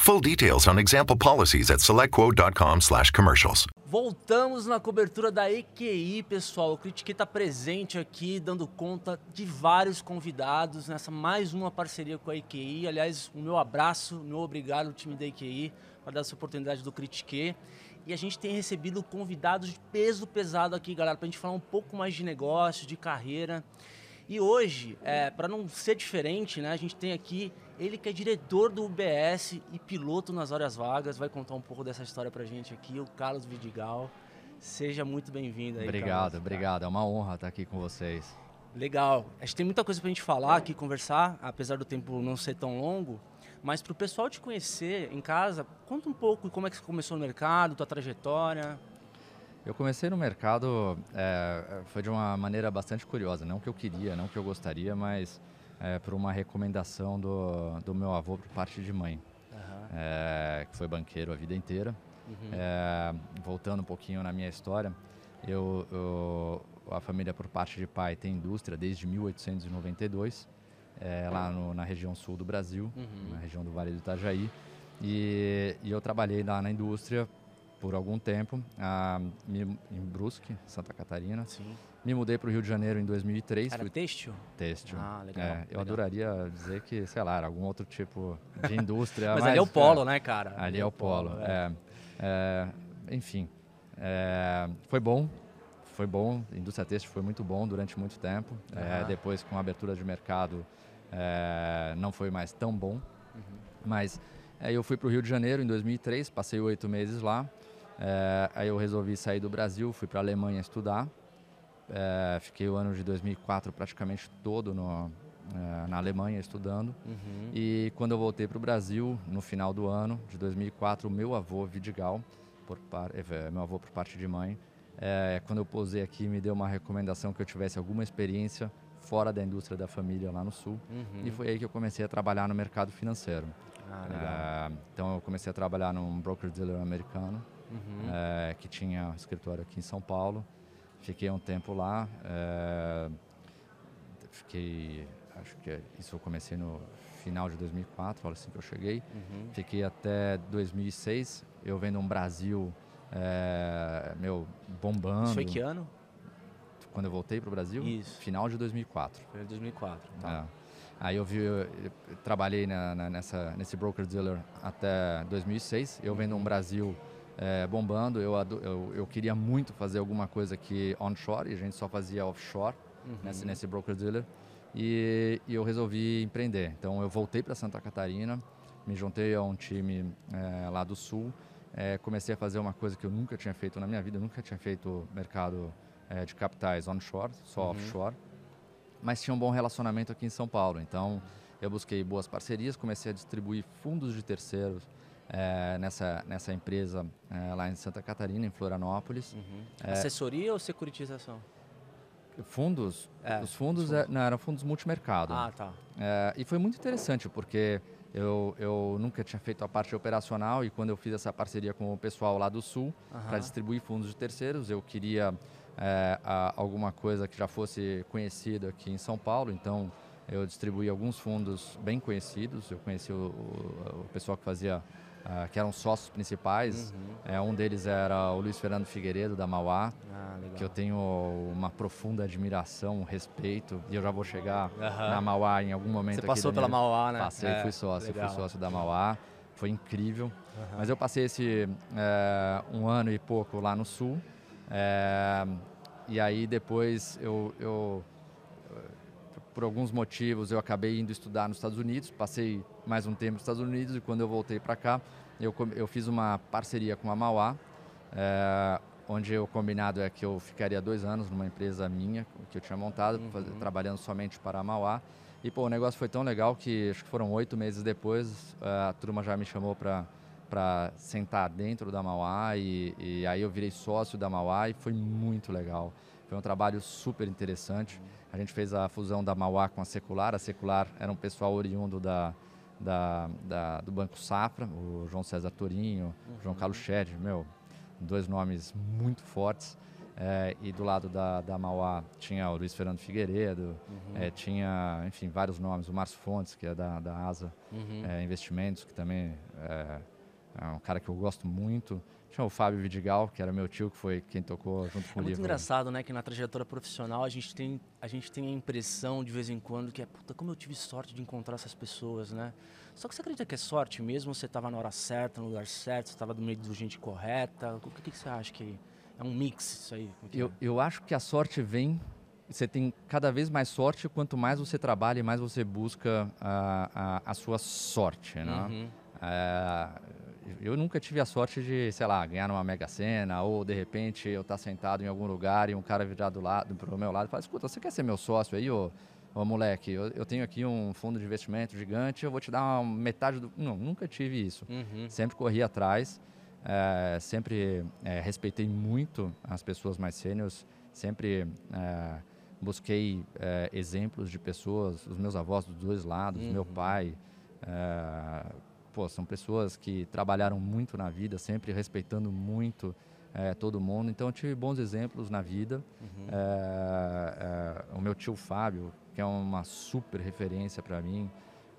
Full details on example policies at selectquote.com/commercials. Voltamos na cobertura da EQI, pessoal. O Critique está presente aqui, dando conta de vários convidados nessa mais uma parceria com a EQI. Aliás, o meu abraço, meu obrigado ao time da EQI por dar essa oportunidade do Critique. E a gente tem recebido convidados de peso pesado aqui, galera, para a gente falar um pouco mais de negócio, de carreira. E hoje, é, para não ser diferente, né, a gente tem aqui ele que é diretor do UBS e piloto nas horas vagas, vai contar um pouco dessa história pra gente aqui, o Carlos Vidigal. Seja muito bem-vindo aí, Obrigado, Carlos. obrigado. É uma honra estar aqui com vocês. Legal. Acho que tem muita coisa pra gente falar aqui, conversar, apesar do tempo não ser tão longo. Mas para o pessoal te conhecer em casa, conta um pouco como é que você começou no mercado, tua trajetória. Eu comecei no mercado, é, foi de uma maneira bastante curiosa. Não que eu queria, não que eu gostaria, mas é, por uma recomendação do, do meu avô por parte de mãe, uhum. é, que foi banqueiro a vida inteira. Uhum. É, voltando um pouquinho na minha história, eu, eu, a família por parte de pai tem indústria desde 1892, é, lá no, na região sul do Brasil, uhum. na região do Vale do Itajaí. E, e eu trabalhei lá na indústria por algum tempo, a, em Brusque, Santa Catarina. Sim. Me mudei para o Rio de Janeiro em 2003. Era fui... têxtil? Têxtil. Ah, legal. É, eu legal. adoraria dizer que, sei lá, era algum outro tipo de indústria. mas, mas, ali é o polo, é, né, cara? Ali, é, é o polo. é. é. enfim, é, foi bom. Foi bom, a indústria têxtil foi muito bom durante muito tempo. Depois, com a abertura de mercado, não foi mais tão bom. Uhum. Mas eu fui para o Rio de Janeiro em 2003, passei oito meses lá. Aí eu resolvi sair do Brasil, fui para a Alemanha estudar. É, fiquei o ano de 2004 praticamente todo no, é, na Alemanha estudando. Uhum. E quando eu voltei para o Brasil, no final do ano de 2004, o meu avô, Vidigal, por par, é, meu avô por parte de mãe, é, quando eu posei aqui, me deu uma recomendação que eu tivesse alguma experiência fora da indústria da família lá no Sul. Uhum. E foi aí que eu comecei a trabalhar no mercado financeiro. Ah, é, então eu comecei a trabalhar num broker-dealer americano, uhum. É, que tinha escritório aqui em São Paulo. Fiquei um tempo lá. É, fiquei, acho que isso eu comecei no final de 2004, falo assim que eu cheguei. Uhum. Fiquei até 2006, eu vendo um Brasil, é, meu, bombando. Isso foi que ano? Quando eu voltei para o Brasil? Isso. Final de 2004. Foi 2004, tá. É. Aí eu, vi, eu trabalhei na, na, nessa, nesse broker-dealer até 2006, eu vendo um. Brasil é, bombando. Eu, eu, eu, queria muito fazer alguma coisa aqui onshore, e a gente só fazia offshore uhum. nesse, nesse broker-dealer. E, e, eu resolvi empreender. Então eu voltei para Santa Catarina, me juntei a um time é, lá do sul, é, comecei a fazer uma coisa que eu nunca tinha feito na minha vida, eu nunca tinha feito mercado é, de capitais onshore, só uhum. offshore, mas tinha um bom relacionamento aqui em São Paulo. Então eu busquei boas parcerias, comecei a distribuir fundos de terceiros é, nessa, nessa empresa é, lá em Santa Catarina, em Florianópolis. Uhum. É, Assessoria ou securitização? Fundos, é, os fundos, é, não, eram fundos multimercado. Ah, tá. E foi muito interessante porque eu, eu nunca tinha feito a parte operacional e quando eu fiz essa parceria com o pessoal lá do Sul uhum. para distribuir fundos de terceiros, eu queria a, alguma coisa que já fosse conhecida aqui em São Paulo, então eu distribuí alguns fundos bem conhecidos. Eu conheci o, o, o pessoal que fazia Uh, que eram sócios principais. Uhum. É, um deles era o Luiz Fernando Figueiredo, da Mauá, ah, que eu tenho uma profunda admiração, respeito, e eu já vou chegar uhum. na Mauá em algum momento. Você passou pela minha... Mauá, né? Passei, é, fui sócio, legal. fui sócio da Mauá, foi incrível. Uhum. Mas eu passei esse é, um ano e pouco lá no Sul, é, e aí depois eu, eu por alguns motivos eu acabei indo estudar nos Estados Unidos, passei mais um tempo nos Estados Unidos e quando eu voltei para cá, eu, eu fiz uma parceria com a Mauá, é, onde o combinado é que eu ficaria dois anos numa empresa minha, que eu tinha montado, uhum. fazer, trabalhando somente para a Mauá. E pô, o negócio foi tão legal que acho que foram oito meses depois, a turma já me chamou para para sentar dentro da Mauá e, e, aí eu virei sócio da Mauá e foi muito legal. Foi um trabalho super interessante. A gente fez a fusão da Mauá com a Secular. A Secular era um pessoal oriundo da, da, da do Banco Safra, o João César Torinho, uhum. João Carlos Shed, meu, dois nomes muito fortes. É, e do lado da, da Mauá tinha o Luiz Fernando Figueiredo, uhum. é, tinha, enfim, vários nomes. O Márcio Fontes, que é da, da ASA uhum. é, Investimentos, que também é, é um cara que eu gosto muito. Tinha o Fábio Vidigal, que era meu tio, que foi quem tocou junto com é o livro. É muito engraçado, né, que na trajetória profissional a gente tem a gente tem a impressão de vez em quando que é, puta, como eu tive sorte de encontrar essas pessoas, né? Só que você acredita que é sorte mesmo? Você estava na hora certa, no lugar certo, você estava do meio de gente correta? O que, que você acha que é um mix isso aí? É eu, eu acho que a sorte vem você tem cada vez mais sorte quanto mais você trabalha e mais você busca a, a, a sua sorte, né? Uhum. É, eu nunca tive a sorte de, sei lá, ganhar numa mega sena ou de repente eu estar tá sentado em algum lugar e um cara virar do lado, pro meu lado e falar: escuta, você quer ser meu sócio aí, ô, ô moleque? Eu, eu, tenho aqui um fundo de investimento gigante, eu vou te dar uma metade do. Não, nunca tive isso. Uhum. Sempre corri atrás, é, sempre é, respeitei muito as pessoas mais sêniores, sempre. É, busquei exemplos de pessoas, os meus avós dos dois lados, uhum. meu pai, pô, são pessoas que trabalharam muito na vida, sempre respeitando muito é, todo mundo. Então, eu tive bons exemplos na vida. Uhum. É, é, o meu tio Fábio, que é uma super referência para mim,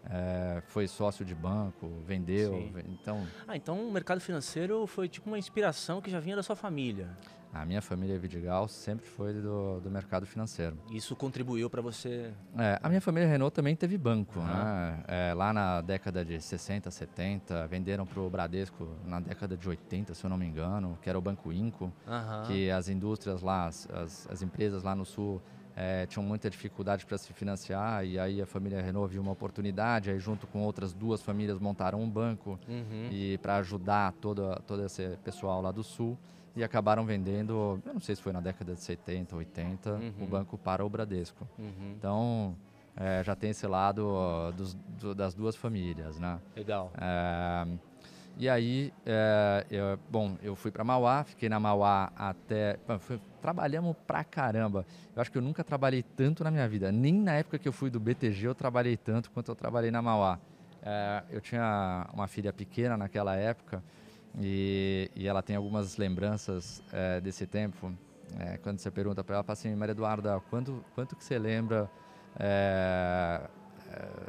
é, foi sócio de banco, vendeu. Sim. Então, ah, então o mercado financeiro foi tipo uma inspiração que já vinha da sua família. A minha família Vidigal sempre foi do, do mercado financeiro. Isso contribuiu para você? É, a minha família Renault também teve banco. Uhum. Né? É, lá na década de 60, 70, venderam para o Bradesco na década de 80, se eu não me engano, que era o Banco Inco, uhum. que as indústrias lá, as, as empresas lá no Sul é, tinham muita dificuldade para se financiar e aí a família Renault viu uma oportunidade, aí junto com outras duas famílias montaram um banco uhum. e para ajudar todo, todo esse pessoal lá do Sul e acabaram vendendo, eu não sei se foi na década de 70, 80, uhum. o banco para o Bradesco. Uhum. Então, é, já tem esse lado dos, do, das duas famílias, né? Legal. É, e aí, é, eu, bom, eu fui para Mauá, fiquei na Mauá até... Foi, trabalhamos pra caramba. Eu acho que eu nunca trabalhei tanto na minha vida. Nem na época que eu fui do BTG eu trabalhei tanto quanto eu trabalhei na Mauá. É, eu tinha uma filha pequena naquela época e, e ela tem algumas lembranças é, desse tempo. Quando você pergunta para ela, fala assim, Maria Eduarda, quanto, quanto que você lembra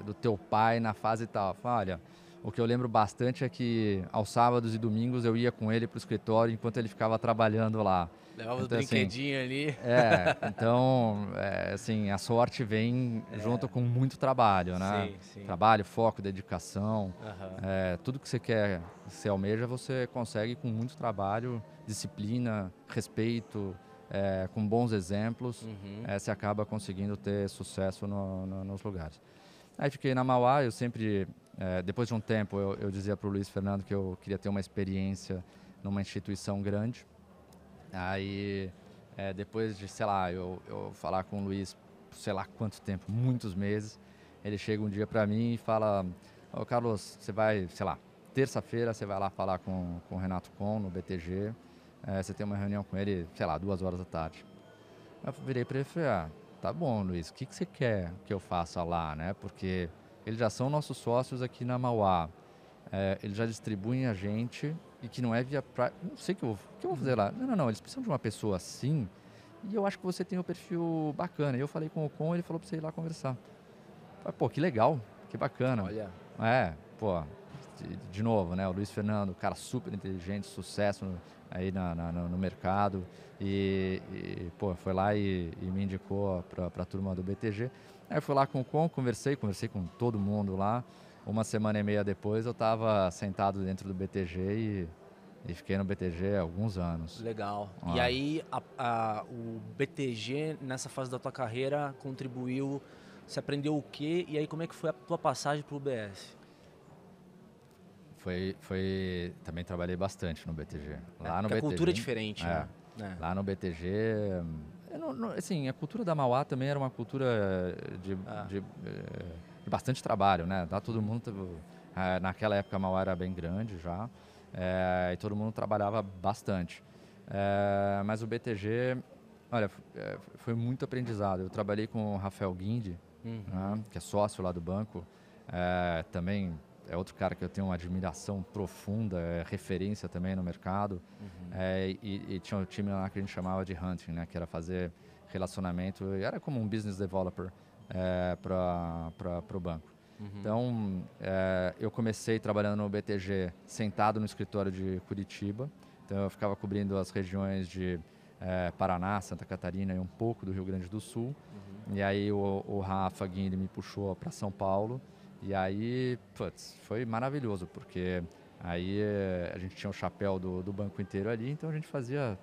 do teu pai na fase tal? Fala, olha, o que eu lembro bastante é que aos sábados e domingos eu ia com ele para o escritório enquanto ele ficava trabalhando lá. Levava então, os brinquedinhos assim, ali. É, então, é, assim, a sorte vem é. junto com muito trabalho, né? Sim, sim. Trabalho, foco, dedicação. Uhum. É, tudo que você quer, você almeja, você consegue com muito trabalho, disciplina, respeito, é, com bons exemplos, uhum. É, você acaba conseguindo ter sucesso no, no, nos lugares. Aí fiquei na Mauá, eu sempre, é, depois de um tempo, eu, eu dizia para o Luiz Fernando que eu queria ter uma experiência numa instituição grande. Aí, é, depois de, sei lá, eu, eu falar com o Luiz, sei lá quanto tempo, muitos meses, ele chega um dia para mim e fala: Ô Carlos, você vai, sei lá, terça-feira você vai lá falar com, com o Renato Com no BTG, é, você tem uma reunião com ele, sei lá, duas horas da tarde. Eu virei para ele e falei: ah, tá bom, Luiz, o que, que você quer que eu faça lá, né? Porque eles já são nossos sócios aqui na Mauá. É, eles já distribuem a gente e que não é via pra... não sei o que eu, que eu vou fazer lá. Não, não, não, eles precisam de uma pessoa assim e eu acho que você tem um perfil bacana. E eu falei com o Con, ele falou para você ir lá conversar. Falei, pô, que legal, que bacana. Olha. É, pô, de, de novo, né, o Luiz Fernando, cara super inteligente, sucesso no, aí na, na, no mercado e, e, pô, foi lá e, e me indicou para a turma do BTG. Aí eu fui lá com o Con, conversei, conversei com todo mundo lá uma semana e meia depois eu estava sentado dentro do BTG e, e, fiquei no BTG há alguns anos. Legal. Ah. E aí a, a, o BTG nessa fase da tua carreira contribuiu, você aprendeu o quê e aí como é que foi a tua passagem para o UBS? foi, foi. Também trabalhei bastante no BTG. Lá é, no BTG. A cultura é diferente, é, né? Lá no BTG. Não, não, assim, a cultura da Mauá também era uma cultura de, ah. de, eh, de, bastante trabalho, né? Lá todo mundo. Eh, naquela época a Mauá era bem grande já. É, e todo mundo trabalhava bastante. É, mas o BTG, olha, foi muito aprendizado. Eu trabalhei com o Rafael Guinde, uhum. né, que é sócio lá do banco. É, também é outro cara que eu tenho uma admiração profunda, é referência também no mercado. Uhum. É, e, e, tinha um time lá que a gente chamava de hunting, né, que era fazer relacionamento, era como um business developer é, para o banco. Uhum. Então, é, eu comecei trabalhando no BTG sentado no escritório de Curitiba. Então, eu ficava cobrindo as regiões de é, Paraná, Santa Catarina e um pouco do Rio Grande do Sul. Uhum. E aí o, o Rafa Guinle me puxou para São Paulo. E aí, putz, foi maravilhoso, porque aí eh, a gente tinha o chapéu do, do banco inteiro ali, então a gente fazia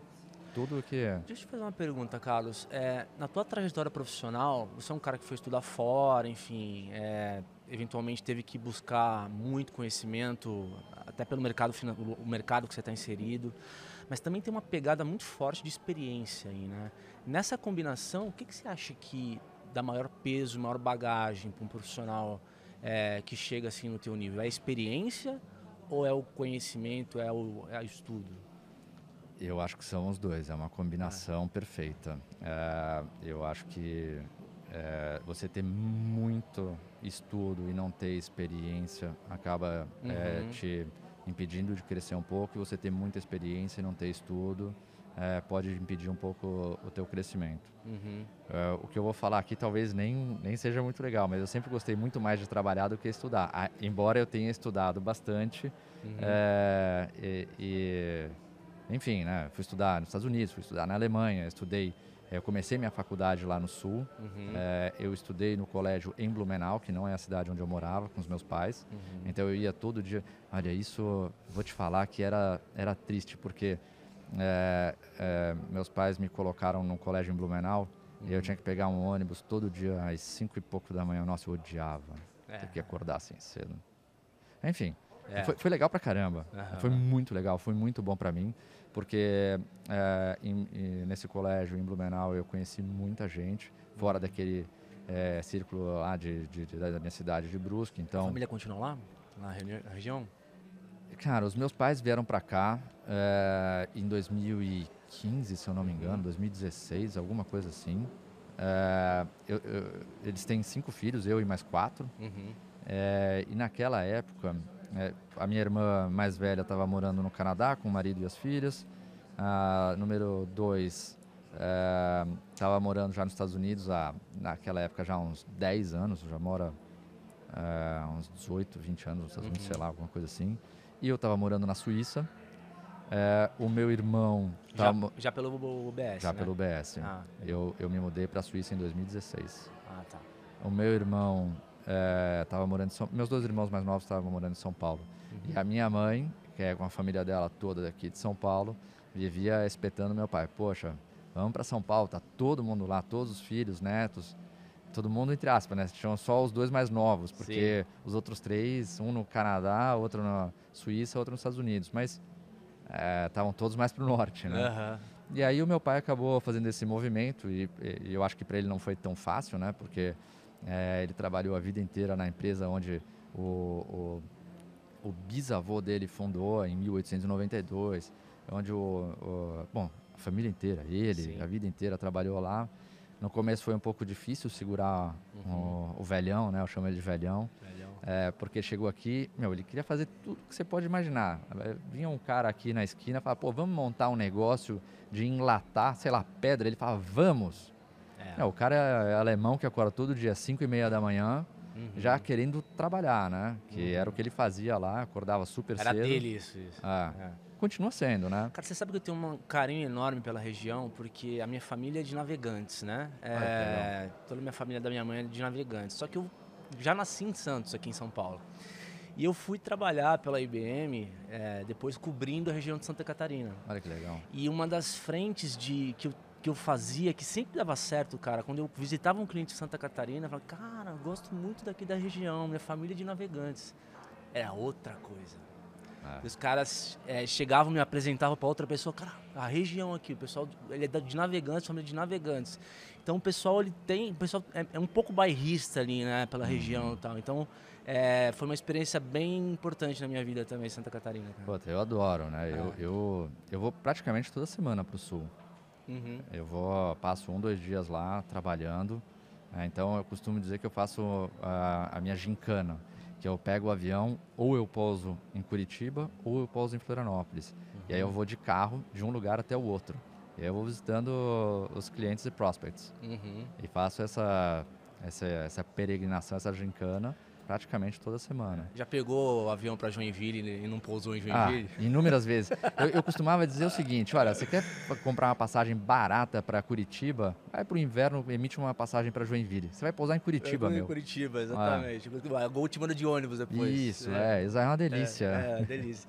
tudo o que... Deixa eu te fazer uma pergunta, Carlos. É, na tua trajetória profissional, você é um cara que foi estudar fora, enfim, é, eventualmente teve que buscar muito conhecimento, até pelo mercado, o mercado que você está inserido, mas também tem uma pegada muito forte de experiência aí, né? Nessa combinação, o que, que você acha que dá maior peso, maior bagagem para um profissional é, que chega assim no teu nível? É a experiência ou é o conhecimento, é o, é o estudo? Eu acho que são os dois, é uma combinação ah. perfeita. É, eu acho que é, você ter muito estudo e não ter experiência acaba é, uhum. te impedindo de crescer um pouco, e você ter muita experiência e não ter estudo é, pode impedir um pouco o teu crescimento. Uhum. É, o que eu vou falar aqui talvez nem, nem seja muito legal, mas eu sempre gostei muito mais de trabalhar do que estudar. Ah, embora eu tenha estudado bastante uhum. é, e, e, enfim, né, fui estudar nos Estados Unidos, fui estudar na Alemanha, estudei eu comecei minha faculdade lá no Sul. Uhum. É, eu estudei no colégio em Blumenau, que não é a cidade onde eu morava, com os meus pais. Uhum. Então eu ia todo dia. Olha, isso vou te falar que era, era triste, porque é, é, meus pais me colocaram num colégio em Blumenau uhum. e eu uhum. tinha que pegar um ônibus todo dia às cinco e pouco da manhã. Nossa, eu odiava é. ter que acordar assim cedo. Enfim, é. foi, foi, legal pra caramba. Uhum. Foi muito legal, foi muito bom para mim, porque é, em, em, nesse colégio em Blumenau eu conheci muita gente, fora daquele é, círculo lá de, de, de, da minha cidade de Brusque. Então, a família continua lá, na região? Cara, os meus pais vieram para cá é, em 2015, se eu não me engano, 2016, alguma coisa assim. É, eu, eu, eles têm cinco filhos, eu e mais quatro. Uhum. É, e naquela época, a minha irmã mais velha estava morando no Canadá com o marido e as filhas. A número dois estava morando já nos Estados Unidos há, naquela época, já há uns 10 anos, já mora uns 18, 20 anos nos Estados Unidos, uhum. sei lá, alguma coisa assim e eu estava morando na Suíça. É, o meu irmão. Tava, já, já, pelo UBS? Já né? pelo UBS. Ah. Eu, eu me mudei para a Suíça em 2016. Ah, tá. O meu irmão estava é, morando em São Meus dois irmãos mais novos estavam morando em São Paulo. Uhum. E a minha mãe, que é com a família dela toda daqui de São Paulo, vivia espetando meu pai. Poxa, vamos para São Paulo, tá todo mundo lá, todos os filhos, netos todo mundo entre aspas, né? Tinham só os dois mais novos, porque Sim. os outros três, um no Canadá, outro na Suíça, outro nos Estados Unidos, mas estavam é, todos mais para o norte, né? Uhum. E aí o meu pai acabou fazendo esse movimento e, e eu acho que para ele não foi tão fácil, né? Porque é, ele trabalhou a vida inteira na empresa onde o, o, o bisavô dele fundou em 1892, onde o, o bom a família inteira, ele, Sim. a vida inteira trabalhou lá. No começo foi um pouco difícil segurar uhum. o, o, velhão, né? Eu chamo ele de velhão. velhão. É, porque chegou aqui, meu, ele queria fazer tudo que você pode imaginar. Vinha um cara aqui na esquina e falava, pô, vamos montar um negócio de enlatar, sei lá, pedra. Ele falava, vamos. É. o cara é alemão que acorda todo dia às 5 e meia da manhã, uhum. já querendo trabalhar, né? Que uhum. era o que ele fazia lá, acordava super era cedo. Era dele isso, isso. Ah. É continua sendo, né? Cara, você sabe que eu tenho um carinho enorme pela região, porque a minha família é de navegantes, né? É, toda a minha família da minha mãe é de navegantes. Só que eu já nasci em Santos, aqui em São Paulo. E eu fui trabalhar pela IBM é, depois cobrindo a região de Santa Catarina. Olha que legal. E uma das frentes de que eu, que eu fazia, que sempre dava certo, cara, quando eu visitava um cliente de Santa Catarina, eu falava, cara, eu gosto muito daqui da região, minha família é de navegantes. Era outra coisa É. Os caras é, chegavam, me apresentavam para outra pessoa, cara, a região aqui, o pessoal, ele é de navegantes, família de navegantes. Então o pessoal ele tem, o pessoal é, é um pouco bairrista ali, né, pela Uhum. região e tal. Então é, foi uma experiência bem importante na minha vida também, Santa Catarina. Cara. Puta, eu adoro, né? Eu, É. eu, eu vou praticamente toda semana pro sul. Uhum. Eu vou, passo um, dois dias lá trabalhando. né? então eu costumo dizer que eu faço a, a minha gincana, que eu pego o avião, ou eu pouso em Curitiba, ou eu pouso em Florianópolis. E aí eu vou de carro de um lugar até o outro. E aí eu vou visitando os clientes e prospects. Uhum. E faço essa, essa, essa peregrinação, essa gincana, praticamente toda semana. Já pegou o avião para Joinville e não pousou em Ah, Joinville? inúmeras vezes. Eu, eu costumava dizer o seguinte: olha, você quer comprar uma passagem barata para Curitiba? Vai para o inverno, emite uma passagem para Joinville. Você vai pousar em Curitiba, Eu fui em meu. Curitiba, exatamente. A Gol te manda de ônibus depois. Isso, é, isso é uma delícia. É, é, delícia.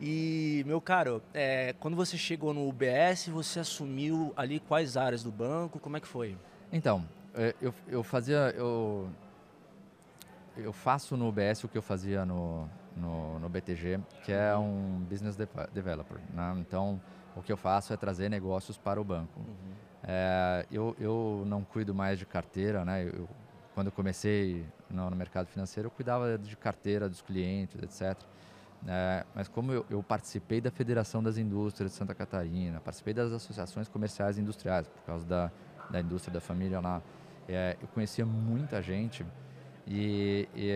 E, meu caro, é, quando você chegou no UBS, você assumiu ali quais áreas do banco? Como é que foi? Então, é, eu, eu fazia. Eu, eu faço no UBS o que eu fazia no, no, no BTG, que é um business deve- developer. né? Então, o que eu faço é trazer negócios para o banco. É, eu, eu não cuido mais de carteira, né? Eu, quando eu comecei no, no mercado financeiro, eu cuidava de carteira dos clientes, etc. É, mas como eu, eu participei da Federação das Indústrias de Santa Catarina, participei das associações comerciais e industriais, por causa da, da indústria da família lá, é, eu conhecia muita gente e, e,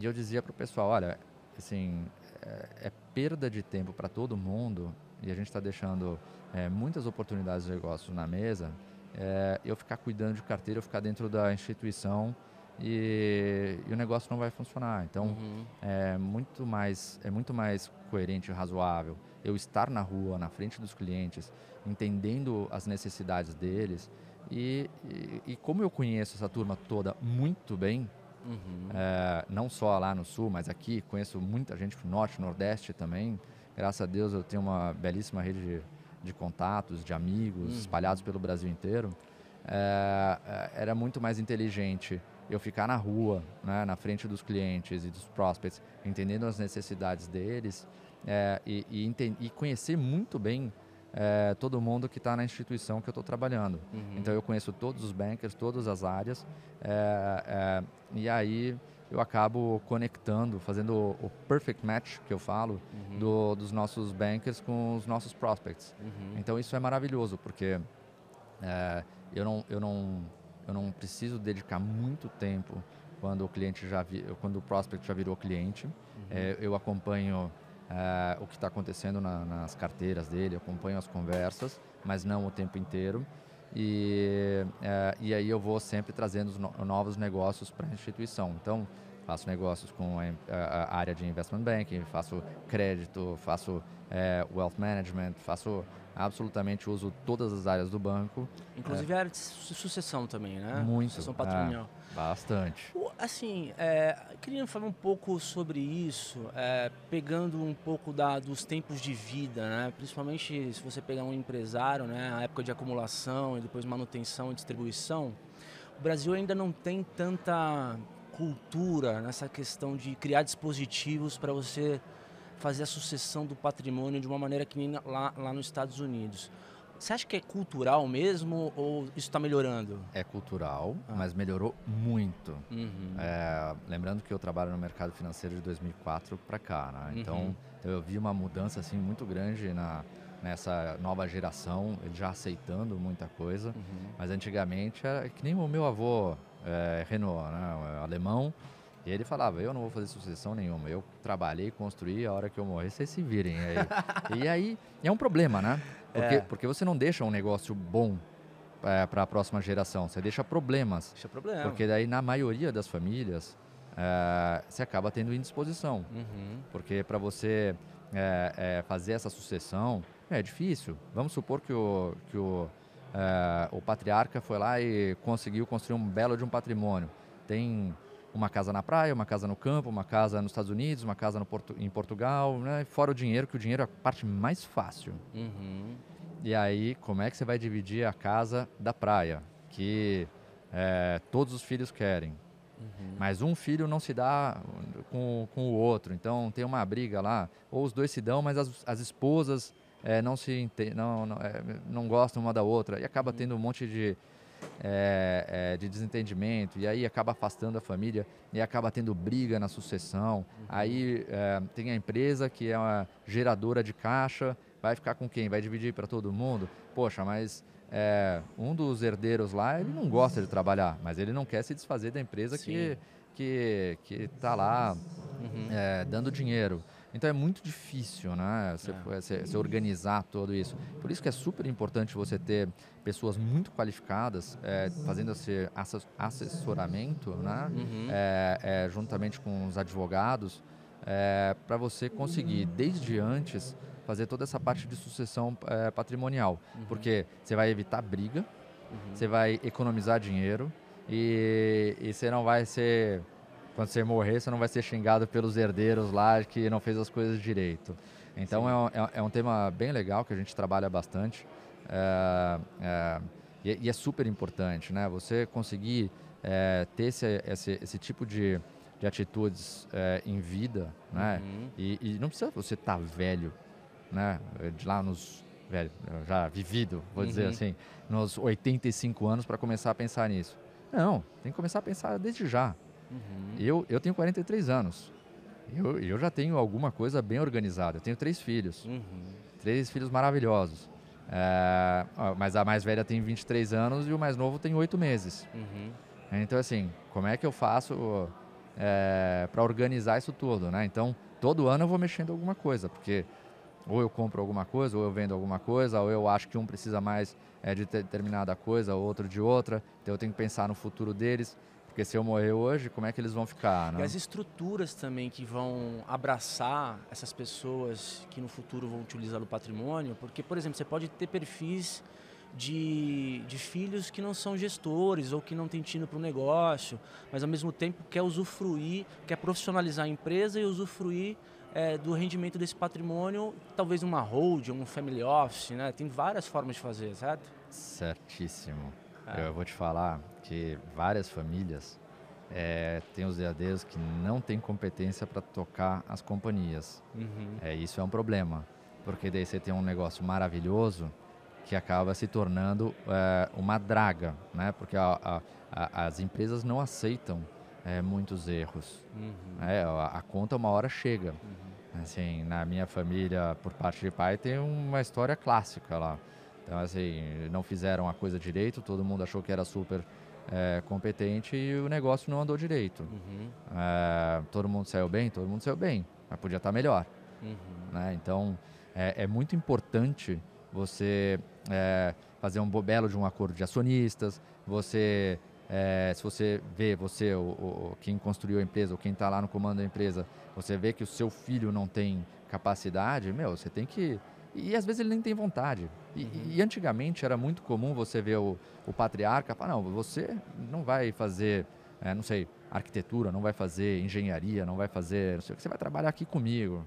e eu dizia para o pessoal, olha, assim, é, é perda de tempo para todo mundo e a gente está deixando é, muitas oportunidades de negócio na mesa, é, eu ficar cuidando de carteira, eu ficar dentro da instituição e, e o negócio não vai funcionar. Então, Uhum. é muito mais é muito mais coerente e razoável eu estar na rua na frente dos clientes entendendo as necessidades deles e, e, e como eu conheço essa turma toda muito bem Uhum. é, não só lá no sul mas aqui conheço muita gente do norte nordeste também. Graças a Deus eu tenho uma belíssima rede de, de contatos de amigos espalhados pelo Brasil inteiro. É, é, era muito mais inteligente eu ficar na rua, né, na frente dos clientes e dos prospects, entendendo as necessidades deles é, e, e, e conhecer muito bem é, todo mundo que está na instituição que eu estou trabalhando. Então eu conheço todos os bankers, todas as áreas é, é, e aí eu acabo conectando, fazendo o, o perfect match que eu falo do- dos nossos bankers com os nossos prospects. Então isso é maravilhoso porque é, eu, não, eu, não, eu não preciso dedicar muito tempo quando o cliente já vi, quando o prospect já virou cliente. É, eu acompanho é, o que está acontecendo na- nas carteiras dele, acompanho as conversas, mas não o tempo inteiro. E, é, e aí eu vou sempre trazendo no- novos negócios para a instituição. Então, faço negócios com a, a- área de investment banking, faço crédito, faço é, wealth management, faço absolutamente uso todas as áreas do banco. Inclusive a área de su- sucessão também, né? Muito. Sucessão patrimonial. é, bastante. Assim, é, queria falar um pouco sobre isso, é, pegando um pouco da, dos tempos de vida, né? Principalmente se você pegar um empresário, né? A época de acumulação e depois manutenção e distribuição. O Brasil ainda não tem tanta cultura nessa questão de criar dispositivos para você fazer a sucessão do patrimônio de uma maneira que nem lá, lá nos Estados Unidos. Você acha que é cultural mesmo ou isso está melhorando? É cultural, Ah. mas melhorou muito. Uhum. É, lembrando que eu trabalho no mercado financeiro de 2004 para cá, né? Então Uhum. eu vi uma mudança assim muito grande na nessa nova geração, já aceitando muita coisa. Uhum. Mas antigamente era que nem o meu avô é, Renault, né, é alemão, e ele falava: Eu não vou fazer sucessão nenhuma, eu trabalhei, construí, a hora que eu morrer, vocês se virem. aí. e aí é um problema, né? Porque, É. porque você não deixa um negócio bom para a próxima geração, você deixa problemas. É problema. Porque daí, na maioria das famílias, é, você acaba tendo indisposição. Uhum. Porque para você é, é, fazer essa sucessão é difícil. Vamos supor que o, que o, é, o patriarca foi lá e conseguiu construir um belo de um patrimônio. Tem uma casa na praia, uma casa no campo, uma casa nos Estados Unidos, uma casa no Portu- em Portugal, né? fora o dinheiro, que o dinheiro é a parte mais fácil. Uhum. E aí, como é que você vai dividir a casa da praia, que é, todos os filhos querem? Uhum. Mas um filho não se dá com, com o outro, então tem uma briga lá. Ou os dois se dão, mas as, as esposas é, não se não, não, é, não, gostam uma da outra e acaba uhum. tendo um monte de, é, é, de desentendimento e aí acaba afastando a família e acaba tendo briga na sucessão. Uhum. Aí é, tem a empresa que é uma geradora de caixa, vai ficar com quem? Vai dividir para todo mundo? Poxa, mas é, um dos herdeiros lá, ele não gosta de trabalhar, mas ele não quer se desfazer da empresa Sim. que que que está lá uhum. dando dinheiro. Então é muito difícil, né? Você, é. você, você, organizar tudo isso. Por isso que é super importante você ter pessoas muito qualificadas é, fazendo esse assessoramento, né? Uhum. É, juntamente com os advogados, para você conseguir desde antes fazer toda essa parte de sucessão patrimonial, uhum. porque você vai evitar briga, uhum. você vai economizar dinheiro e, e você não vai ser quando você morrer, você não vai ser xingado pelos herdeiros lá que não fez as coisas direito. Então é um, é, é um, tema bem legal que a gente trabalha bastante é, é, e, é super importante, né? Você conseguir é, ter esse, esse, esse, tipo de, de atitudes em vida, né? Uhum. E, e, não precisa você estar tá velho né? De lá nos velho, já vivido, vou uhum. dizer assim, nos 85 anos para começar a pensar nisso. Não, tem que começar a pensar desde já. Uhum. Eu, eu tenho 43 anos. Eu, eu já tenho alguma coisa bem organizada. Eu tenho três filhos. Uhum. Três filhos maravilhosos. É, mas a mais velha tem 23 anos e o mais novo tem 8 meses. Uhum. Então, assim, como é que eu faço é, para organizar isso tudo, né? Então, todo ano eu vou mexendo alguma coisa, porque ou eu compro alguma coisa, ou eu vendo alguma coisa, ou eu acho que um precisa mais é, de determinada coisa, outro de outra. Então eu tenho que pensar no futuro deles, porque se eu morrer hoje, como é que eles vão ficar? Né? E as estruturas também que vão abraçar essas pessoas que no futuro vão utilizar o patrimônio, porque, por exemplo, você pode ter perfis de, de filhos que não são gestores ou que não têm tino para o negócio, mas ao mesmo tempo quer usufruir, quer profissionalizar a empresa e usufruir é, do rendimento desse patrimônio, talvez uma hold, um family office, né? Tem várias formas de fazer, certo? Certíssimo. É. Eu vou te falar que várias famílias é, têm os herdeiros que não têm competência para tocar as companhias. Uhum. É, isso é um problema, porque daí você tem um negócio maravilhoso que acaba se tornando é, uma draga, né? Porque a, a, a, as empresas não aceitam é, muitos erros. Uhum. É, a, a, conta uma hora chega. Uhum. Assim, na minha família, por parte de pai, tem uma história clássica lá. Então, assim, não fizeram a coisa direito, todo mundo achou que era super é, competente e o negócio não andou direito. Uhum. É, todo mundo saiu bem, todo mundo saiu bem, mas podia estar melhor. Uhum. Né? Então, é, é, muito importante você é, fazer um belo de um acordo de acionistas, você é, se você vê, você, o, o, quem construiu a empresa, ou quem está lá no comando da empresa, você vê que o seu filho não tem capacidade, meu, você tem que. E às vezes ele nem tem vontade. E, uhum. e antigamente era muito comum você ver o, o patriarca falar: não, você não vai fazer, é, não sei, arquitetura, não vai fazer engenharia, não vai fazer, não sei o que, você vai trabalhar aqui comigo.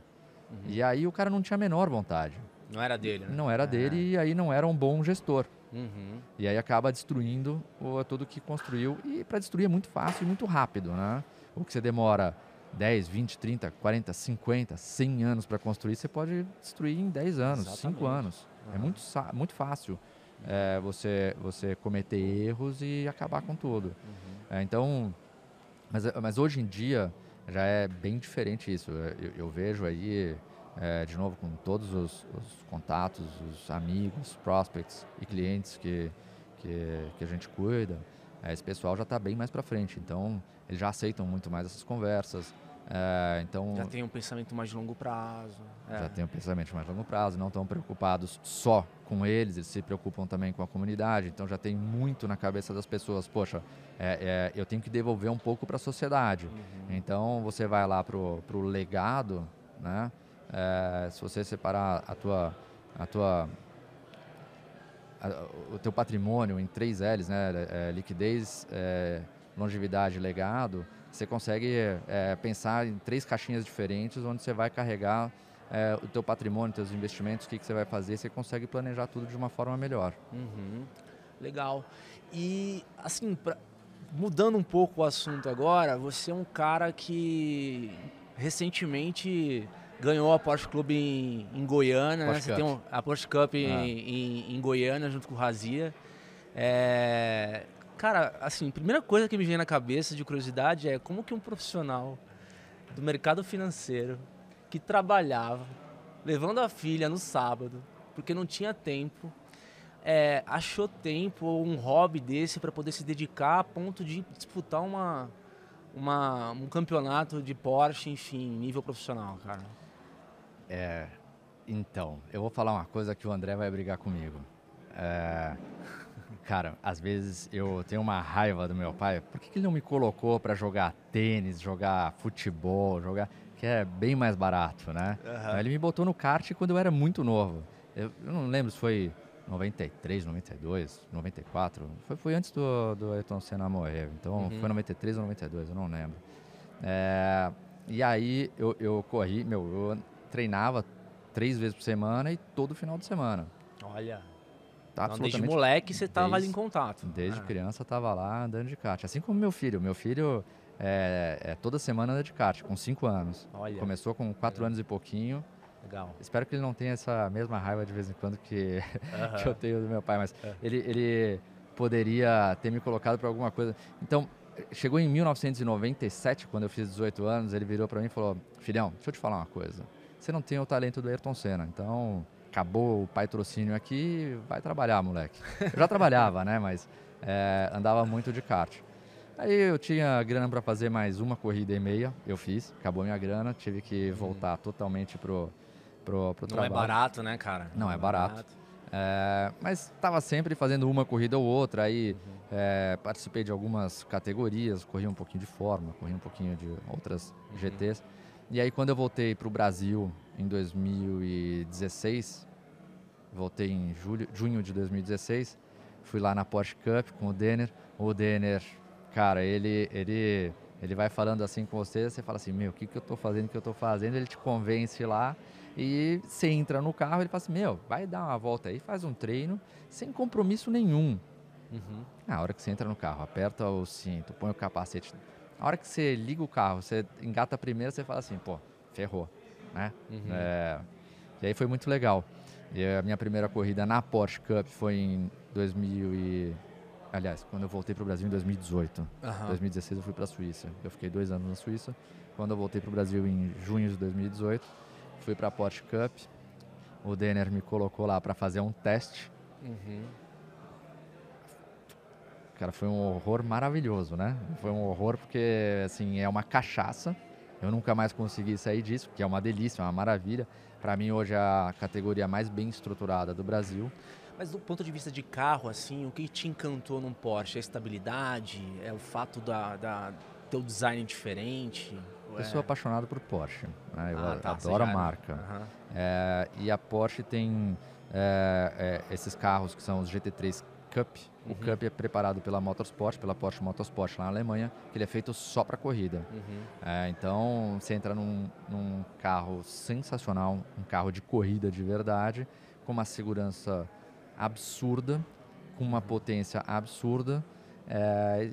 Uhum. E aí o cara não tinha a menor vontade. Não era dele, né? Não era dele é. e aí não era um bom gestor. Uhum. E aí acaba destruindo o, tudo que construiu. E para destruir é muito fácil e muito rápido, né? O que você demora 10, 20, 30, 40, 50, 100 anos para construir, você pode destruir em 10 anos, Exatamente. 5 anos. Uhum. É muito, muito fácil é, você, você cometer erros e acabar com tudo. Uhum. É, então, mas, mas hoje em dia já é bem diferente isso. Eu, eu vejo aí é, de novo com todos os, os, contatos, os amigos, prospects e clientes que, que, que a gente cuida, esse pessoal já está bem mais para frente. Então, eles já aceitam muito mais essas conversas. É, então, já tem um pensamento mais de longo prazo. É. Já tem um pensamento mais de longo prazo, não estão preocupados só com eles, eles se preocupam também com a comunidade. Então já tem muito na cabeça das pessoas, poxa, é, é, eu tenho que devolver um pouco para a sociedade. Uhum. Então você vai lá para o legado, né? É, se você separar a tua, a tua, o teu patrimônio em três L's, né, é, liquidez, é, longevidade, legado, você consegue é, pensar em três caixinhas diferentes onde você vai carregar é, o teu patrimônio, teus investimentos, o que, que você vai fazer, você consegue planejar tudo de uma forma melhor. Uhum. Legal. E assim, pra mudando um pouco o assunto agora, você é um cara que recentemente ganhou a Porsche Club em, em Goiânia, né? Porsche Você tem Cup. um- a Porsche Cup em, Ah. em- em Goiânia junto com o Razia. É, cara, assim, primeira coisa que me vem na cabeça de curiosidade é como que um profissional do mercado financeiro que trabalhava levando a filha no sábado porque não tinha tempo é, achou tempo ou um hobby desse para poder se dedicar a ponto de disputar uma, uma, um campeonato de Porsche, enfim, nível profissional, cara. É, então, eu vou falar uma coisa que o André vai brigar comigo. É, cara, às vezes eu tenho uma raiva do meu pai. Por que, que ele não me colocou para jogar tênis, jogar futebol, jogar que é bem mais barato, né? Então, ele me botou no kart quando eu era muito novo. Eu, eu não lembro se foi 93, 92, 94. Foi, foi antes do, do Ayrton Senna morrer. Então foi 93 ou 92, eu não lembro. É, e aí eu, eu corri, meu, eu treinava três vezes por semana e todo final de semana. Olha, Tá então, desde moleque você estava ali em contato. Desde Ah, criança eu tava lá andando de kart. Assim como meu filho. Meu filho é, é toda semana anda de kart, com 5 anos. Olha, Começou com 4 anos e pouquinho. legal. Espero que ele não tenha essa mesma raiva de vez em quando que, Aham. que eu tenho do meu pai, mas É. ele, ele poderia ter me colocado para alguma coisa. Então, chegou em 1997, quando eu fiz 18 anos, ele virou para mim e falou: Filhão, deixa eu te falar uma coisa. Você não tem o talento do Ayrton Senna, então acabou o patrocínio aqui, vai trabalhar, moleque. Eu já trabalhava, né, mas é, andava muito de kart. Aí eu tinha grana para fazer mais uma corrida e meia, eu fiz, acabou minha grana, tive que voltar totalmente pro, pro, pro Uhum. Não é trabalho. barato, né, cara? Não é barato. É, mas estava sempre fazendo uma corrida ou outra, aí é, participei de algumas categorias, corri um pouquinho de forma, corri um pouquinho de outras GTs. E aí quando eu voltei para o Brasil em 2016, voltei em julho, junho de 2016, fui lá na Porsche Cup com o Denner. O Denner, cara, ele, ele, ele vai falando assim com você, você fala assim, meu, o que, que eu tô fazendo, o que eu tô fazendo? Ele te convence lá e você entra no carro, ele fala assim, meu, vai dar uma volta aí, faz um treino, sem compromisso nenhum. Uhum. Na hora que você entra no carro, aperta o cinto, põe o capacete. A hora que você liga o carro, você engata a primeira, você fala assim, pô, ferrou, né? Uhum. É, e aí foi muito legal. E a minha primeira corrida na Porsche Cup foi em 2000 e... Aliás, quando eu voltei para o Brasil em 2018. Aham. Em 2016 eu fui para a Suíça. Eu fiquei dois anos na Suíça. Quando eu voltei para o Brasil em junho de 2018, fui para a Porsche Cup. O Denner me colocou lá para fazer um teste. Uhum. Cara, foi um horror maravilhoso, né? Foi um horror porque, assim, é uma cachaça. Eu nunca mais consegui sair disso, que é uma delícia, é uma maravilha. Para mim, hoje é a categoria mais bem estruturada do Brasil. Mas do ponto de vista de carro, assim, o que te encantou num Porsche? É a estabilidade? É o fato da, da teu design diferente? Ou Eu é- sou apaixonado por Porsche, né? Eu Ah, tá, adoro a já- marca. Aham. É, e a Porsche tem é, é, esses carros que são os GT3 Cup. O Uhum. Cup é preparado pela Motorsport, pela Porsche Motorsport lá na Alemanha, que ele é feito só para corrida. Uhum. É, então você entra num, num carro sensacional, um carro de corrida de verdade, com uma segurança absurda, com uma potência absurda. É,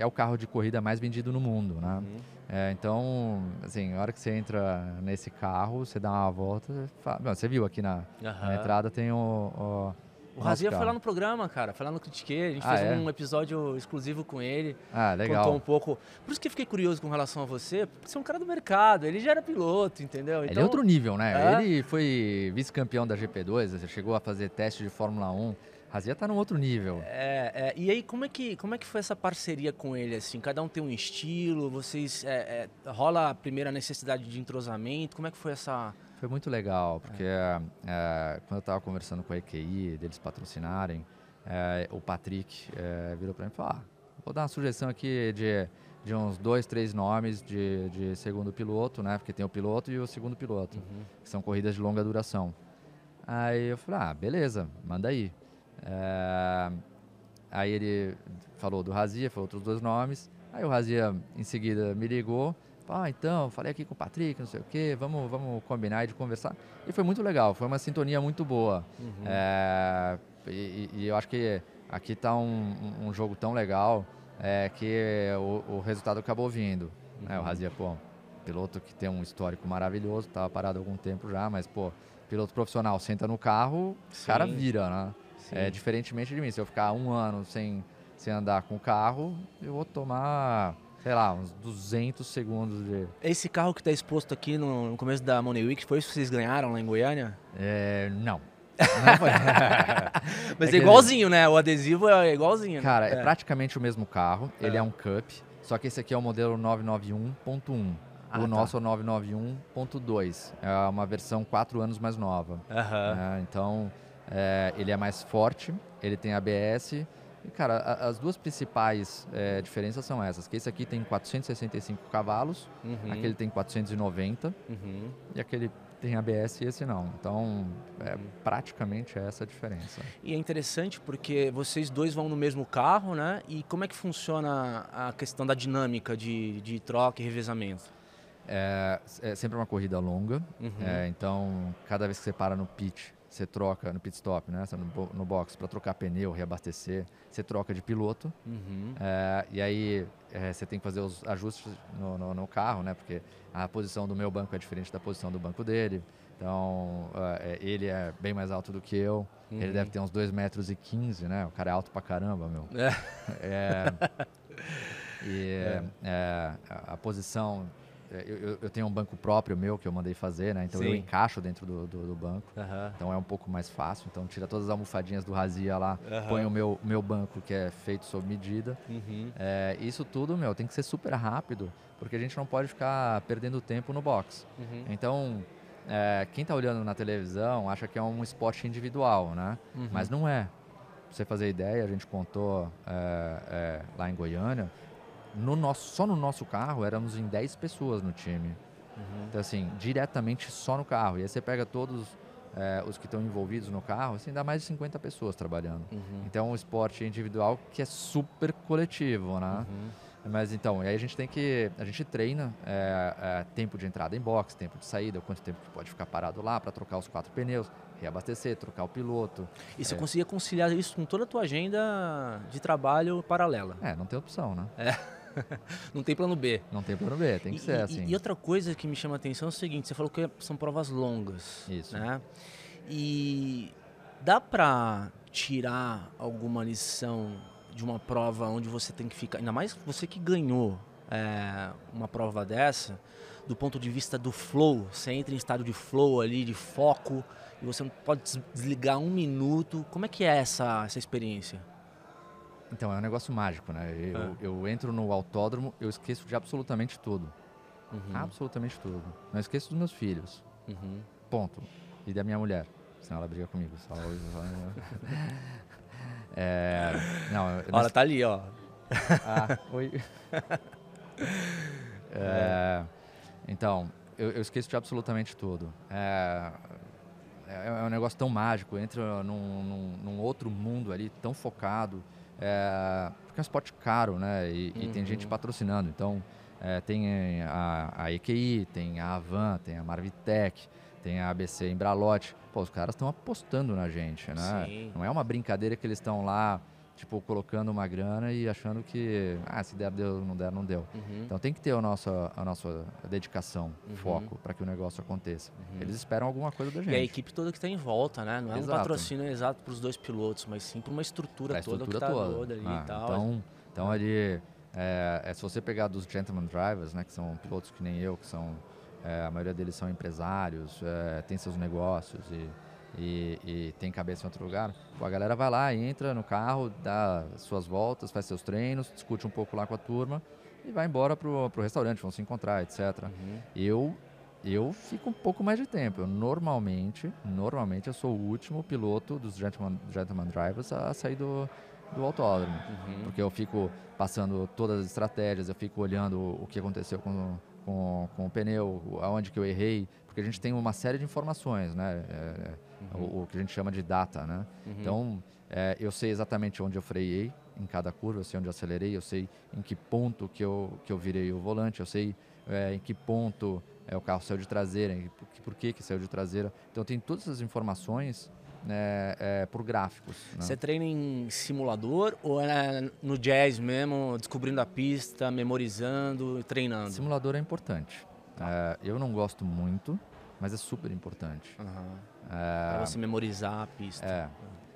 é o carro de corrida mais vendido no mundo, né? Uhum. É, então, assim, a hora que você entra nesse carro, você dá uma volta, você fala- você viu aqui na, na entrada tem o, o, O Razia foi lá no programa, cara. Foi lá no Critiquei. A gente Ah, fez é? um episódio exclusivo com ele. Ah, legal. Contou um pouco. Por isso que eu fiquei curioso com relação a você, porque você é um cara do mercado. Ele já era piloto, entendeu? Ele é outro nível, né? É? Ele foi vice-campeão da GP2, você chegou a fazer teste de Fórmula 1. Razia tá num outro nível. É, é, e aí, como é, que, como é que foi essa parceria com ele, assim? Cada um tem um estilo, vocês... é, é, rola a primeira necessidade de entrosamento? Como é que foi essa... Foi muito legal, porque é, quando eu estava conversando com a EQI, deles patrocinarem, é, o Patrick é, virou para mim e falou: ah, vou dar uma sugestão aqui de, de uns dois, três nomes de, de segundo piloto, né? Porque tem o piloto e o segundo piloto, que são corridas de longa duração. Aí eu falei: ah, beleza, manda aí. É, aí ele falou do Razia, falou outros dois nomes. Aí o Razia em seguida me ligou. Ah, então, falei aqui com o Patrick, não sei o quê, vamos, vamos combinar e de conversar. E foi muito legal, foi uma sintonia muito boa. É, e, e- eu acho que aqui está um, um- jogo tão legal. é que o, o resultado acabou vindo. Uhum. É, o Razia, pô, piloto que tem um histórico maravilhoso, estava parado há algum tempo já, mas, pô, piloto profissional senta no carro, o cara vira, né? Sim. É, diferentemente de mim, se eu ficar um ano sem, sem andar com o carro, eu vou tomar, sei lá, uns 200 segundos de... Esse carro que está exposto aqui no, no, começo da Money Week, foi isso que vocês ganharam lá em Goiânia? É, não. Mas é, é igualzinho, né? O adesivo é igualzinho. Né? Cara, né? é. é. praticamente o mesmo carro. Ele é. é um Cup, só que esse aqui é o modelo 991.1. Ah, o tá. nosso é o 991.2. É uma versão 4 anos mais nova. Uhum. então, é, ele é mais forte, ele tem ABS. E, cara, a, as duas principais é, diferenças são essas. Que esse aqui tem 465 cavalos, uhum. aquele tem 490 uhum. e aquele tem ABS e esse não. Então, é praticamente essa a diferença. E é interessante porque vocês dois vão no mesmo carro, né? E como é que funciona a questão da dinâmica de, de troca e revezamento? É, é sempre uma corrida longa, uhum. é, então cada vez que você para no pit, você troca no pit stop, né? No, no box para trocar pneu, reabastecer, você troca de piloto. Uhum. É, e aí é, você tem que fazer os ajustes no, no, no, carro, né? Porque a posição do meu banco é diferente da posição do banco dele. Então, uh, ele é bem mais alto do que eu. Uhum. Ele deve ter uns 2 metros e 15, né? O cara é alto pra caramba, meu. É. é e é. É, a posição é, eu, eu, tenho um banco próprio meu que eu mandei fazer, né? Então Sim. eu encaixo dentro do, do, do banco. Uhum. Então é um pouco mais fácil. Então tira todas as almofadinhas do Razia lá, uhum. põe o meu, meu banco que é feito sob medida. Uhum. É, isso tudo, meu, tem que ser super rápido, porque a gente não pode ficar perdendo tempo no box. Uhum. Então, é, quem está olhando na televisão acha que é um esporte individual, né? Uhum. Mas não é. Pra você fazer ideia, a gente contou é, é, lá em Goiânia, no nosso, só no nosso carro éramos em 10 pessoas no time. Uhum. Então, assim, diretamente só no carro. E aí você pega todos é, os que estão envolvidos no carro, assim, dá mais de 50 pessoas trabalhando. Uhum. Então, é um esporte individual que é super coletivo, né? Uhum. Mas então, aí a gente tem que. A gente treina é, é, tempo de entrada em box, tempo de saída, quanto tempo que pode ficar parado lá para trocar os quatro pneus, reabastecer, trocar o piloto. E você é. conseguia conciliar isso com toda a tua agenda de trabalho paralela? É, não tem opção, né? É. não tem plano B. Não tem plano B, tem que e, ser assim. E outra coisa que me chama a atenção é o seguinte, você falou que são provas longas. Isso. Né? E dá para tirar alguma lição de uma prova onde você tem que ficar, ainda mais você que ganhou é, uma prova dessa, do ponto de vista do flow, você entra em estado de flow ali, de foco, e você não pode desligar um minuto. Como é que é essa, essa experiência? Então, é um negócio mágico, né? Eu, é. eu entro no autódromo, eu esqueço de absolutamente tudo. Uhum. Absolutamente tudo. Não esqueço dos meus filhos. Uhum. Ponto. E da minha mulher. Senão ela briga comigo. Só, é, não, Olha, tá ali, ó. Ah, oi. é, então, eu, eu, esqueço de absolutamente tudo. É, é, é, um negócio tão mágico, entra num, num, num outro mundo ali, tão focado. É, porque é um esporte caro, né? E, uhum. e tem gente uhum. patrocinando. Então, é, tem a, a EQI, tem a Avan, tem a Marvitec, tem a ABC Embralote. Pô, os caras estão apostando na gente, né? Sim. Não é uma brincadeira que eles estão lá tipo, colocando uma grana e achando que, ah, se der, deu, não der, não deu. Uhum. Então tem que ter a nossa, a nossa dedicação, uhum. foco, para que o negócio aconteça. Uhum. Eles esperam alguma coisa da gente. E a equipe toda que está em volta, né? Não é exato. um patrocínio exato para os dois pilotos, mas sim para uma estrutura, toda que está toda ali ah, e tal. Então, então ali, é, é, se você pegar dos gentleman drivers, né, que são pilotos que nem eu, que são, é, a maioria deles são empresários, é, tem seus negócios e e, e, tem cabeça em outro lugar, a galera vai lá, entra no carro, dá suas voltas, faz seus treinos, discute um pouco lá com a turma e vai embora pro, pro restaurante, vão se encontrar, etc. Uhum. Eu eu fico um pouco mais de tempo. Eu normalmente, normalmente eu sou o último piloto dos gentleman, gentleman drivers a sair do, do autódromo, uhum. porque eu fico passando todas as estratégias, eu fico olhando o que aconteceu com com, com o pneu, aonde que eu errei, porque a gente tem uma série de informações, né? É, uhum. o, o, que a gente chama de data, né? Uhum. Então, é, eu sei exatamente onde eu freiei em cada curva, eu sei onde eu acelerei, eu sei em que ponto que eu, que eu virei o volante, eu sei é, em que ponto é, o carro saiu de traseira, por, por que, que saiu de traseira. Então, tem todas essas informações é, é, por gráficos. Né? Você treina em simulador ou é no jazz mesmo, descobrindo a pista, memorizando, treinando? Simulador é importante. É, eu não gosto muito, mas é super importante. Uhum. É, pra você memorizar a pista. É.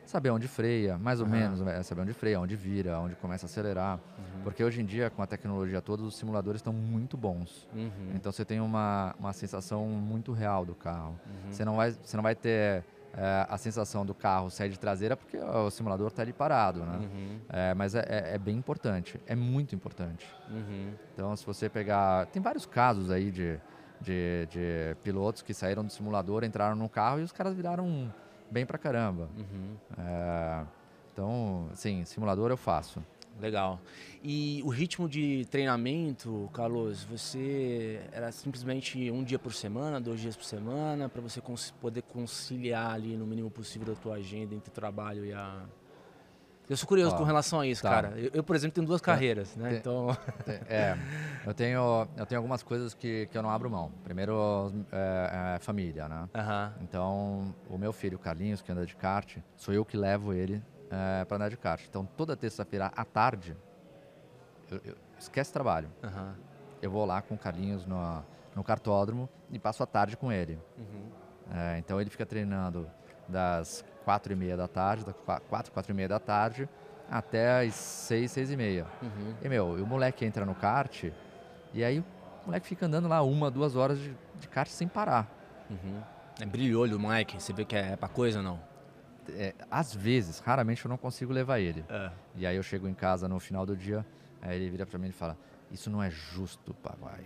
Saber onde freia, mais ou uhum. menos, é saber onde freia, onde vira, onde começa a acelerar. Uhum. Porque hoje em dia, com a tecnologia toda, os simuladores estão muito bons. Uhum. Então você tem uma, uma sensação muito real do carro. Uhum. Você, não vai, você não vai ter é, a sensação do carro sair de traseira porque o simulador está ali parado, né? Uhum. É, mas é, é, é, bem importante, é muito importante. Uhum. Então, se você pegar... Tem vários casos aí de, de, de, pilotos que saíram do simulador, entraram no carro e os caras viraram bem pra caramba. Uhum. É, então, sim, simulador eu faço. Legal. E o ritmo de treinamento, Carlos, você era simplesmente um dia por semana, dois dias por semana, para você poder conciliar ali no mínimo possível da tua agenda entre o trabalho e a. Eu sou curioso com relação a isso, tá. cara. Eu, eu, por exemplo, tenho duas carreiras, né? Tem, então. é, eu tenho, eu tenho algumas coisas que, que eu não abro mão. Primeiro, é, é família, né? Então, o meu filho, Carlinhos, que anda de kart, sou eu que levo ele é, para andar de kart. Então, toda terça-feira à tarde, eu, eu, esquece trabalho. Uhum. Eu vou lá com o Carlinhos no, no cartódromo e passo a tarde com ele. Uhum. É, então, ele fica treinando das quatro e meia da tarde, das quatro, quatro e meia da tarde, até as seis, seis e meia. Uhum. E, meu, e o moleque entra no kart e aí o moleque fica andando lá uma, duas horas de, de kart sem parar. Uhum. É brilho olho do moleque, você vê que é, é pra coisa ou não? é, às vezes, raramente eu não consigo levar ele. É. E aí eu chego em casa no final do dia, aí ele vira para mim e fala: Isso não é justo, papai.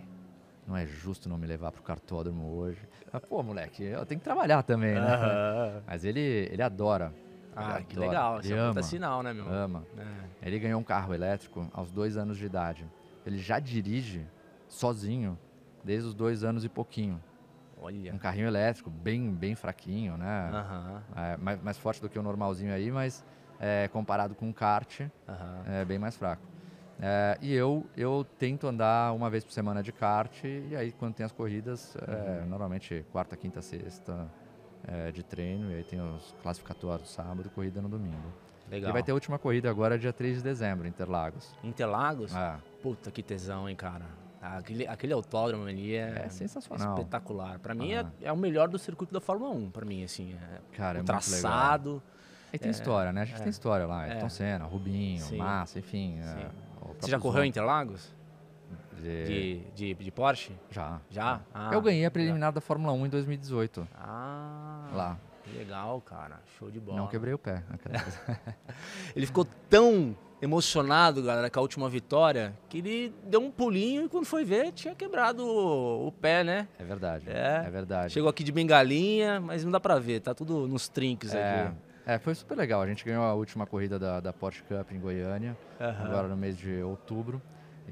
Não é justo não me levar pro cartódromo hoje. Mas, Pô, moleque, eu tenho que trabalhar também, né? Mas ele, ele adora. Ah, ele que adora. legal. Ele Isso ama, é sinal, né, meu? Ama. É. Ele ganhou um carro elétrico aos dois anos de idade. Ele já dirige sozinho desde os dois anos e pouquinho. Olha. Um carrinho elétrico, bem, bem fraquinho, né? Uhum. É, mais, mais, forte do que o normalzinho aí, mas é, comparado com um kart, uhum. é bem mais fraco. É, e eu, eu tento andar uma vez por semana de kart, e aí quando tem as corridas, é, uhum. normalmente quarta, quinta, sexta é, de treino, e aí tem os classificatórios sábado e corrida no domingo. Legal. E vai ter a última corrida agora, dia 3 de dezembro, Interlagos. Interlagos? É. Puta, que tesão, hein, cara. Aquele, aquele autódromo ali é, é sensacional. espetacular. Para mim é, é, o melhor do circuito da Fórmula 1, para mim assim, é Cara, o é traçado. E tem é, história, né? A gente tem história lá, Ayrton Senna, Rubinho, Sim. Massa, enfim. Você já correu em Interlagos? De... De, de, de, Porsche? Já. Já? Ah, eu ganhei a preliminar da Fórmula 1 em 2018. Ah. Lá. Legal, cara. Show de bola. Não quebrei o pé. Ele ficou tão emocionado, galera, com a última vitória, que ele deu um pulinho e quando foi ver, tinha quebrado o, o pé, né? É verdade. É. é. verdade. Chegou aqui de bengalinha, mas não dá pra ver, tá tudo nos trinques é. aqui. É, foi super legal. A gente ganhou a última corrida da, da Porsche Cup em Goiânia, uhum. agora no mês de outubro.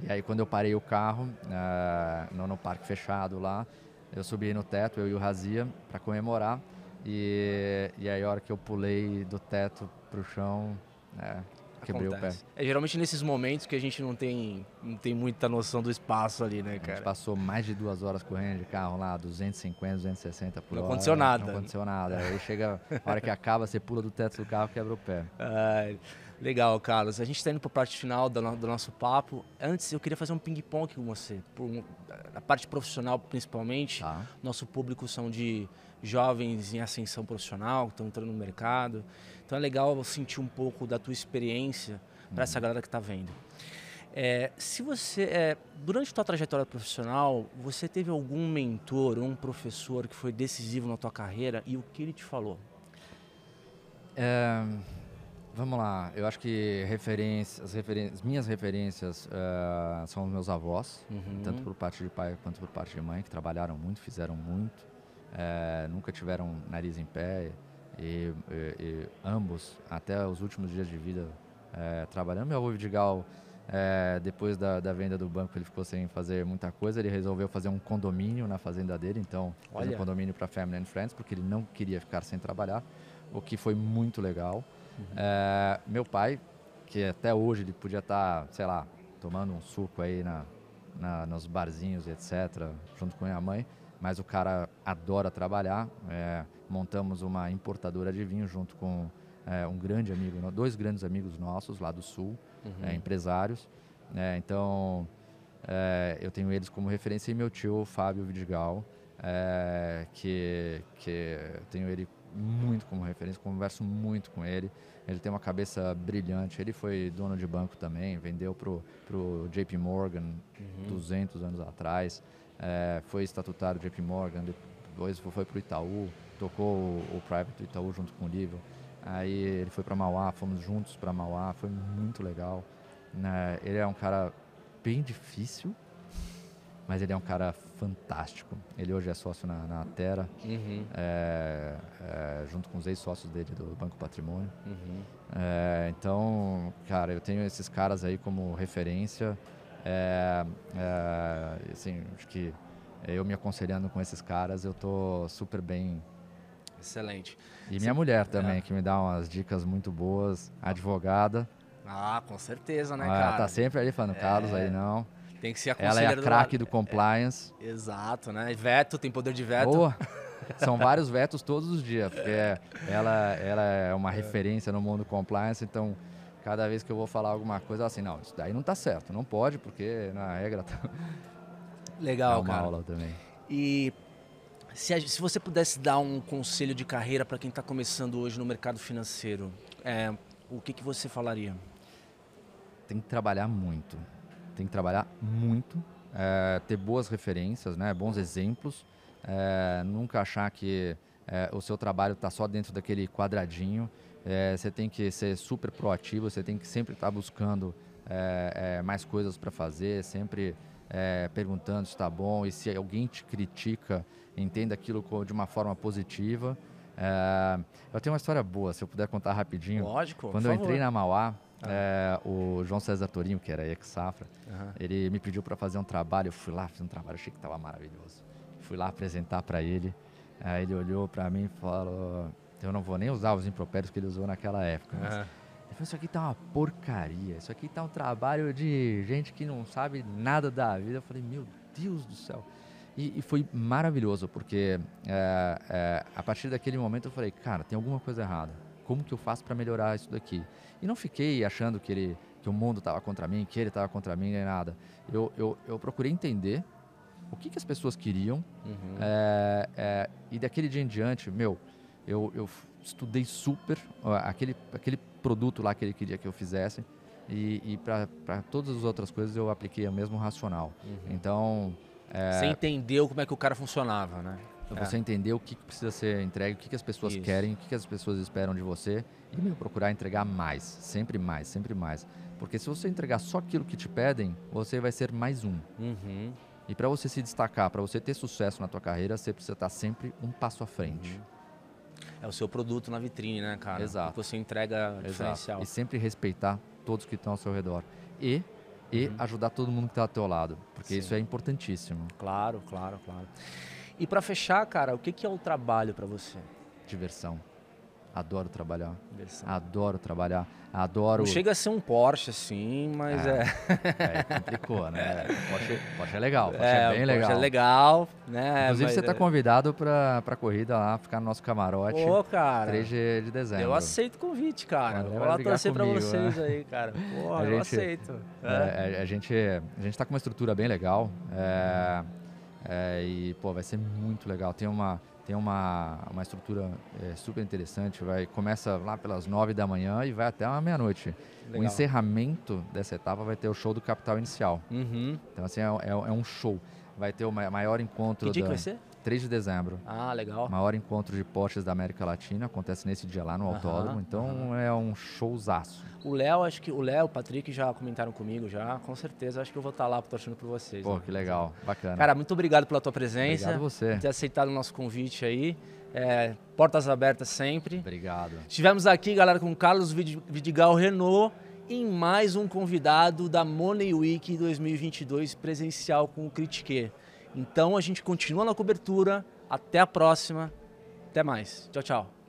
E aí quando eu parei o carro, uh, no, no parque fechado lá, eu subi no teto, eu e o Razia, para comemorar. E, e aí a hora que eu pulei do teto pro chão, é, Quebrei Acontece. o pé. É geralmente nesses momentos que a gente não tem, não tem muita noção do espaço ali, né, cara? A gente passou mais de duas horas correndo de carro lá, 250, 260 por não hora. Não aconteceu nada. Não aconteceu nada. Aí chega, a hora que acaba, você pula do teto do carro e quebra o pé. Ai, legal, Carlos. A gente está indo para a parte final do, do, nosso papo. Antes, eu queria fazer um ping-pong com você. Por, a parte profissional, principalmente. Tá. Nosso público são de jovens em ascensão profissional, que estão entrando no mercado. Então é legal sentir um pouco da tua experiência para essa uhum. galera que está vendo. É, se você, é, durante a tua trajetória profissional, você teve algum mentor, um professor que foi decisivo na tua carreira e o que ele te falou? É, vamos lá, eu acho que referências, as referências, minhas referências uh, são os meus avós, uhum. tanto por parte de pai quanto por parte de mãe, que trabalharam muito, fizeram muito, é, nunca tiveram nariz em pé, e, e, e ambos, até os últimos dias de vida, é, trabalhando. Meu avô Vidigal, é, depois da, da, venda do banco, ele ficou sem fazer muita coisa. Ele resolveu fazer um condomínio na fazenda dele, então, Olha. um condomínio para Family and Friends, porque ele não queria ficar sem trabalhar, o que foi muito legal. Uhum. É, meu pai, que até hoje ele podia estar, tá, sei lá, tomando um suco aí na, na, nos barzinhos, etc., junto com a minha mãe, mas o cara adora trabalhar. É, montamos uma importadora de vinho junto com é, um grande amigo, dois grandes amigos nossos lá do Sul, uhum. é, empresários. É, então, é, eu tenho eles como referência e meu tio, Fábio Vidigal, é, que, que tenho ele muito como referência, converso muito com ele. Ele tem uma cabeça brilhante. Ele foi dono de banco também, vendeu para o JP Morgan uhum. 200 anos atrás. É, foi estatutário do JP Morgan, depois foi para o Itaú, tocou o, o Private do Itaú junto com o Livro. Aí ele foi para Mauá, fomos juntos para Mauá, foi muito legal. Né? Ele é um cara bem difícil, mas ele é um cara fantástico. Ele hoje é sócio na, na Terra, uhum. é, é, junto com os ex-sócios dele do Banco Patrimônio. Uhum. É, então, cara, eu tenho esses caras aí como referência. É, é, assim, acho que eu me aconselhando com esses caras, eu tô super bem. Excelente. E minha mulher também, é. que me dá umas dicas muito boas, advogada. Ah, com certeza, né, ah, cara? Ela tá sempre ali falando, Carlos, aí não. Tem que ser a Ela é a craque do, do compliance. É, exato, né? Veto, tem poder de veto. Boa. São vários vetos todos os dias, porque ela, ela é uma é. referência no mundo compliance, então cada vez que eu vou falar alguma coisa, assim, não, isso daí não tá certo, não pode, porque na regra tá... Legal, é uma cara. aula também. E se, se você pudesse dar um conselho de carreira para quem está começando hoje no mercado financeiro, é, o que, que você falaria? Tem que trabalhar muito tem que trabalhar muito, é, ter boas referências, né, bons exemplos, é, nunca achar que é, o seu trabalho está só dentro daquele quadradinho. É, você tem que ser super proativo, você tem que sempre estar tá buscando é, é, mais coisas para fazer, sempre perguntando se está bom e se alguém te critica, entenda aquilo de uma forma positiva. eu tenho uma história boa, se eu puder contar rapidinho. Lógico. Quando eu entrei na Mauá, ah. É, o João César Torinho, que era ex-safra, uhum. ele me pediu para fazer um trabalho. Eu fui lá, fiz um trabalho, achei que estava maravilhoso. Fui lá apresentar para ele. Aí ele olhou para mim e falou: Eu não vou nem usar os impropérios que ele usou naquela época. Mas... Uhum. Ele falou: Isso aqui tá uma porcaria. Isso aqui tá um trabalho de gente que não sabe nada da vida. Eu falei: Meu Deus do céu. E, e foi maravilhoso, porque é, é, a partir daquele momento eu falei: Cara, tem alguma coisa errada. Como que eu faço para melhorar isso daqui? E não fiquei achando que, ele, que o mundo estava contra mim, que ele estava contra mim, nem nada. Eu, eu, eu procurei entender o que, que as pessoas queriam. Uhum. É, é, e daquele dia em diante, meu, eu, eu estudei super aquele, aquele produto lá que ele queria que eu fizesse. E, e para todas as outras coisas eu apliquei o mesmo racional. Uhum. Então. É, Você entendeu como é que o cara funcionava, né? É. Você entender o que precisa ser entregue, o que as pessoas Isso. querem, o que as pessoas esperam de você e meu, procurar entregar mais, sempre mais, sempre mais. Porque se você entregar só aquilo que te pedem, você vai ser mais um. Uhum. E para você se destacar, para você ter sucesso na tua carreira, você precisa estar sempre um passo à frente. Uhum. É o seu produto na vitrine, né, cara? Exato. você entrega Exato. diferencial. E sempre respeitar todos que estão ao seu redor. E, e uhum. ajudar todo mundo que está ao teu lado. Porque Sim. isso é importantíssimo. Claro, claro, claro. E para fechar, cara, o que, que é o trabalho para você? Diversão. Adoro trabalhar. Adoro trabalhar. Adoro. Não chega a ser um Porsche assim, mas é. É, é complicou, né? Porsche, Porsche é legal. Porsche é, é bem legal. Porsche é legal, né? Inclusive, mas você está é... convidado para a corrida lá, ficar no nosso camarote. Pô, cara. 3 de, de dezembro. Eu aceito o convite, cara. Vou lá torcer para vocês né? aí, cara. Porra, eu aceito. É. a, gente, a gente tá com uma estrutura bem legal. e, pô, vai ser muito legal. Tem uma tem uma, uma estrutura é, super interessante. Vai, começa lá pelas nove da manhã e vai até a meia-noite. O encerramento dessa etapa vai ter o show do Capital Inicial. Uhum. Então, assim, é, é, é, um show. Vai ter o maior encontro. Que dia da, que vai ser? 3 de dezembro. Ah, legal. Maior encontro de postes da América Latina, acontece nesse dia lá no Autódromo, então é um showzaço. O Léo, acho que o Léo, o Patrick já comentaram comigo já, com certeza, acho que eu vou estar lá torcendo por vocês. Pô, né? que legal, bacana. Cara, muito obrigado pela tua presença. Obrigado você. Por ter aceitado o nosso convite aí. É, portas abertas sempre. Obrigado. Estivemos aqui, galera, com o Carlos Vidigal Renault em mais um convidado da Money Week 2022 presencial com o Critique. Então a gente continua na cobertura. Até a próxima. Até mais. Tchau, tchau.